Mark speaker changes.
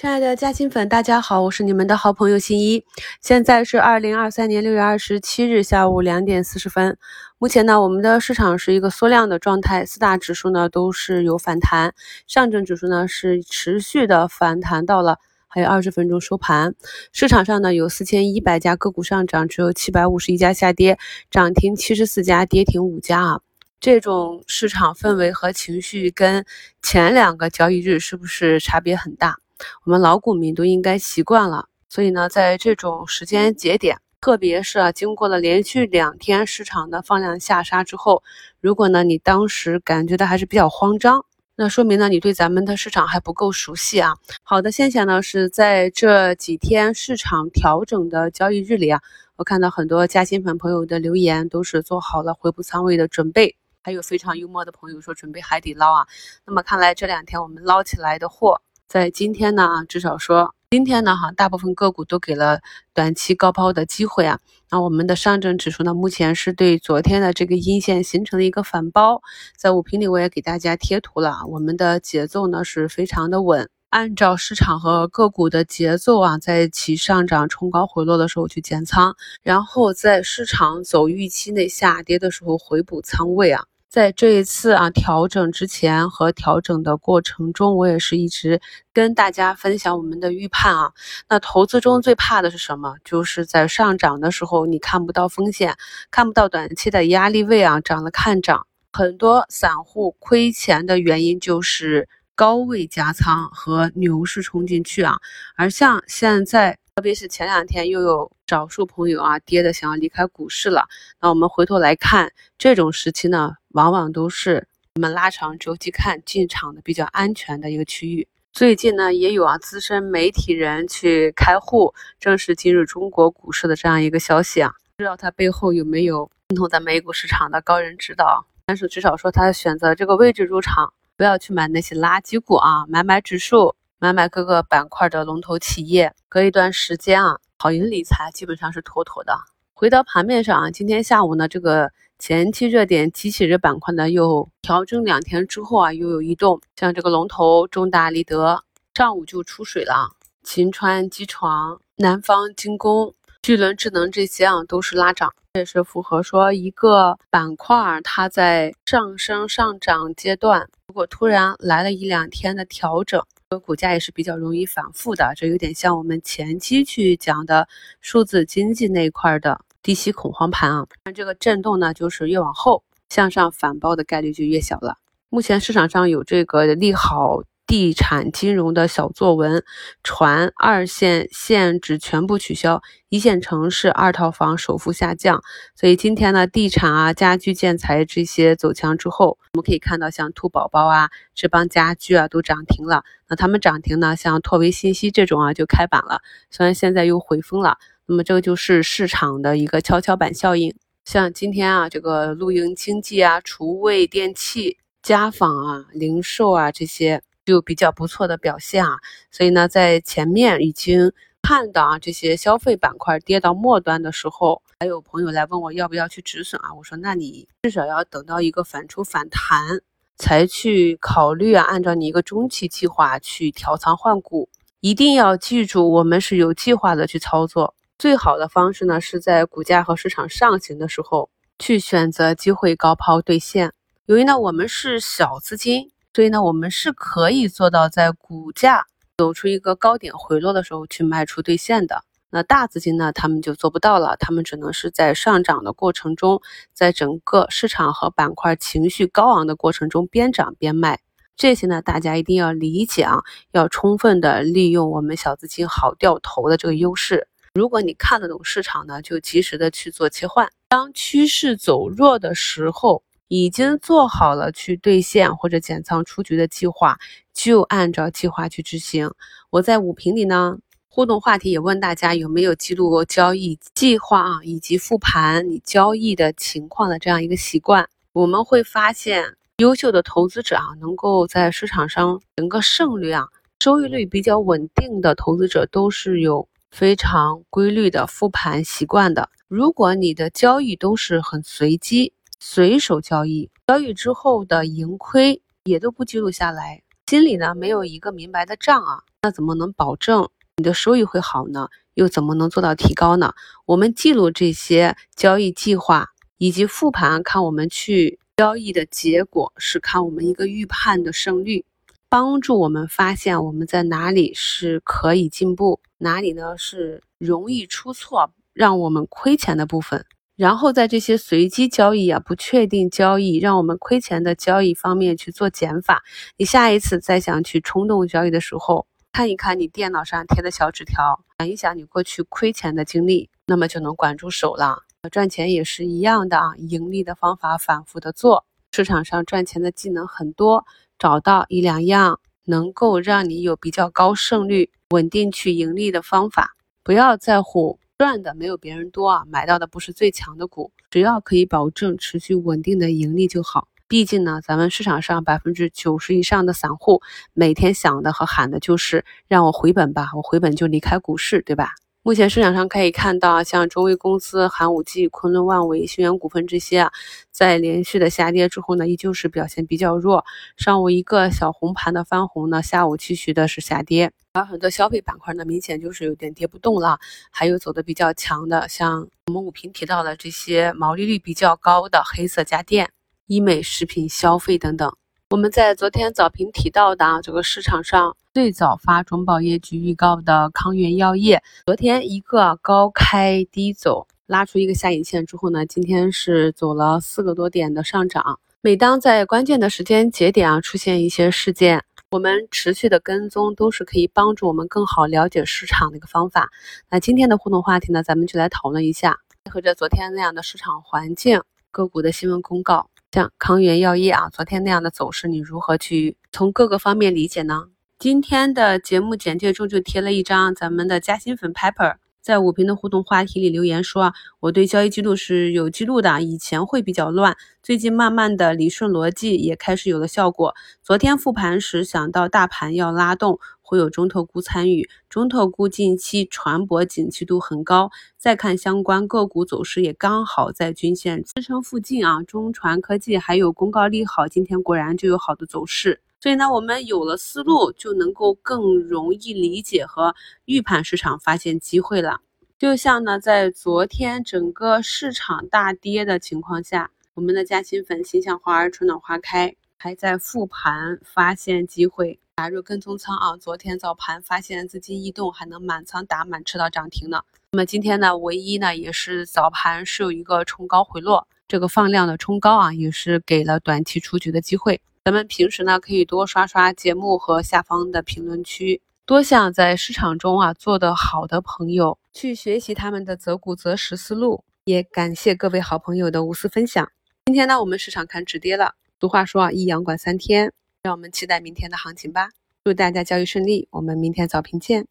Speaker 1: 亲爱的嘉兴粉，大家好，我是你们的好朋友新一。现在是二零二三年六月二十七日下午两点四十分。目前呢，我们的市场是一个缩量的状态，四大指数呢都是有反弹，上证指数呢是持续的反弹到了还有二十分钟收盘。市场上呢有四千一百家个股上涨，只有七百五十一家下跌，涨停七十四家，跌停五家啊。这种市场氛围和情绪跟前两个交易日是不是差别很大？我们老股民都应该习惯了，所以呢，在这种时间节点，特别是啊，经过了连续两天市场的放量下杀之后，如果呢你当时感觉到还是比较慌张，那说明呢你对咱们的市场还不够熟悉啊。好的现象呢是在这几天市场调整的交易日里啊，我看到很多加新粉朋友的留言都是做好了回补仓位的准备，还有非常幽默的朋友说准备海底捞啊。那么看来这两天我们捞起来的货。在今天呢啊，至少说今天呢哈，大部分个股都给了短期高抛的机会啊。那我们的上证指数呢，目前是对昨天的这个阴线形成了一个反包，在五评里我也给大家贴图了。我们的节奏呢是非常的稳，按照市场和个股的节奏啊，在其上涨冲高回落的时候去减仓，然后在市场走预期内下跌的时候回补仓位啊。在这一次啊调整之前和调整的过程中，我也是一直跟大家分享我们的预判啊。那投资中最怕的是什么？就是在上涨的时候你看不到风险，看不到短期的压力位啊，涨了看涨。很多散户亏钱的原因就是高位加仓和牛市冲进去啊。而像现在。特别是前两天又有少数朋友啊跌的想要离开股市了，那我们回头来看，这种时期呢，往往都是我们拉长周期看进场的比较安全的一个区域。最近呢，也有啊资深媒体人去开户，正式进入中国股市的这样一个消息啊，不知道他背后有没有认同在美股市场的高人指导，但是至少说他选择这个位置入场，不要去买那些垃圾股啊，买买指数。买买各个板块的龙头企业，隔一段时间啊，跑赢理财基本上是妥妥的。回到盘面上啊，今天下午呢，这个前期热点机器人板块呢又调整两天之后啊，又有异动。像这个龙头中大立德，上午就出水了。秦川机床、南方精工、巨轮智能这些啊都是拉涨，这也是符合说一个板块它在上升上涨阶段，如果突然来了一两天的调整。股价也是比较容易反复的，这有点像我们前期去讲的数字经济那一块的低息恐慌盘啊。那这个震动呢，就是越往后向上反包的概率就越小了。目前市场上有这个利好。地产金融的小作文传二线限制全部取消，一线城市二套房首付下降。所以今天呢，地产啊、家居建材这些走强之后，我们可以看到像兔宝宝啊、志邦家居啊都涨停了。那他们涨停呢，像拓维信息这种啊就开板了，虽然现在又回封了。那么这个就是市场的一个跷跷板效应。像今天啊，这个露营经济啊、厨卫电器、家纺啊、零售啊这些。就比较不错的表现啊，所以呢，在前面已经看到啊，这些消费板块跌到末端的时候，还有朋友来问我要不要去止损啊？我说，那你至少要等到一个反出反弹才去考虑啊，按照你一个中期计划去调仓换股，一定要记住，我们是有计划的去操作。最好的方式呢，是在股价和市场上行的时候去选择机会高抛兑现。由于呢，我们是小资金。所以呢，我们是可以做到在股价走出一个高点回落的时候去卖出兑现的。那大资金呢，他们就做不到了，他们只能是在上涨的过程中，在整个市场和板块情绪高昂的过程中边涨边卖。这些呢，大家一定要理解啊，要充分的利用我们小资金好掉头的这个优势。如果你看得懂市场呢，就及时的去做切换。当趋势走弱的时候。已经做好了去兑现或者减仓出局的计划，就按照计划去执行。我在五评里呢互动话题也问大家有没有记录交易计划啊，以及复盘你交易的情况的这样一个习惯。我们会发现，优秀的投资者啊，能够在市场上整个胜率啊，收益率比较稳定的投资者，都是有非常规律的复盘习惯的。如果你的交易都是很随机，随手交易，交易之后的盈亏也都不记录下来，心里呢没有一个明白的账啊，那怎么能保证你的收益会好呢？又怎么能做到提高呢？我们记录这些交易计划以及复盘，看我们去交易的结果，是看我们一个预判的胜率，帮助我们发现我们在哪里是可以进步，哪里呢是容易出错，让我们亏钱的部分。然后在这些随机交易啊、不确定交易让我们亏钱的交易方面去做减法。你下一次再想去冲动交易的时候，看一看你电脑上贴的小纸条，想一想你过去亏钱的经历，那么就能管住手了。赚钱也是一样的啊，盈利的方法反复的做。市场上赚钱的技能很多，找到一两样能够让你有比较高胜率、稳定去盈利的方法，不要在乎。赚的没有别人多啊，买到的不是最强的股，只要可以保证持续稳定的盈利就好。毕竟呢，咱们市场上百分之九十以上的散户每天想的和喊的就是让我回本吧，我回本就离开股市，对吧？目前市场上可以看到，像中微公司、寒武纪、昆仑万维、新源股份这些啊，在连续的下跌之后呢，依旧是表现比较弱。上午一个小红盘的翻红呢，下午继续的是下跌。而很多消费板块呢，明显就是有点跌不动了。还有走的比较强的，像我们五评提到的这些毛利率比较高的黑色家电、医美、食品、消费等等。我们在昨天早评提到的啊，这个市场上最早发中报业绩预告的康源药业，昨天一个高开低走，拉出一个下影线之后呢，今天是走了四个多点的上涨。每当在关键的时间节点啊出现一些事件，我们持续的跟踪都是可以帮助我们更好了解市场的一个方法。那今天的互动话题呢，咱们就来讨论一下，配合着昨天那样的市场环境，个股的新闻公告。像康源药业啊，昨天那样的走势，你如何去从各个方面理解呢？今天的节目简介中就贴了一张咱们的嘉兴粉 Pepper。在五评的互动话题里留言说啊，我对交易记录是有记录的，以前会比较乱，最近慢慢的理顺逻辑也开始有了效果。昨天复盘时想到大盘要拉动，会有中特估参与，中特估近期船舶景气度很高，再看相关个股走势也刚好在均线支撑附近啊，中船科技还有公告利好，今天果然就有好的走势。所以呢，我们有了思路，就能够更容易理解和预判市场，发现机会了。就像呢，在昨天整个市场大跌的情况下，我们的嘉兴粉心向花儿春暖花开，还在复盘发现机会，打入跟踪仓啊。昨天早盘发现资金异动，还能满仓打满吃到涨停呢。那么今天呢，唯一呢也是早盘是有一个冲高回落，这个放量的冲高啊，也是给了短期出局的机会。咱们平时呢，可以多刷刷节目和下方的评论区，多向在市场中啊做得好的朋友去学习他们的择股择时思路。也感谢各位好朋友的无私分享。今天呢，我们市场看止跌了。俗话说啊，一阳管三天，让我们期待明天的行情吧。祝大家交易顺利，我们明天早评见。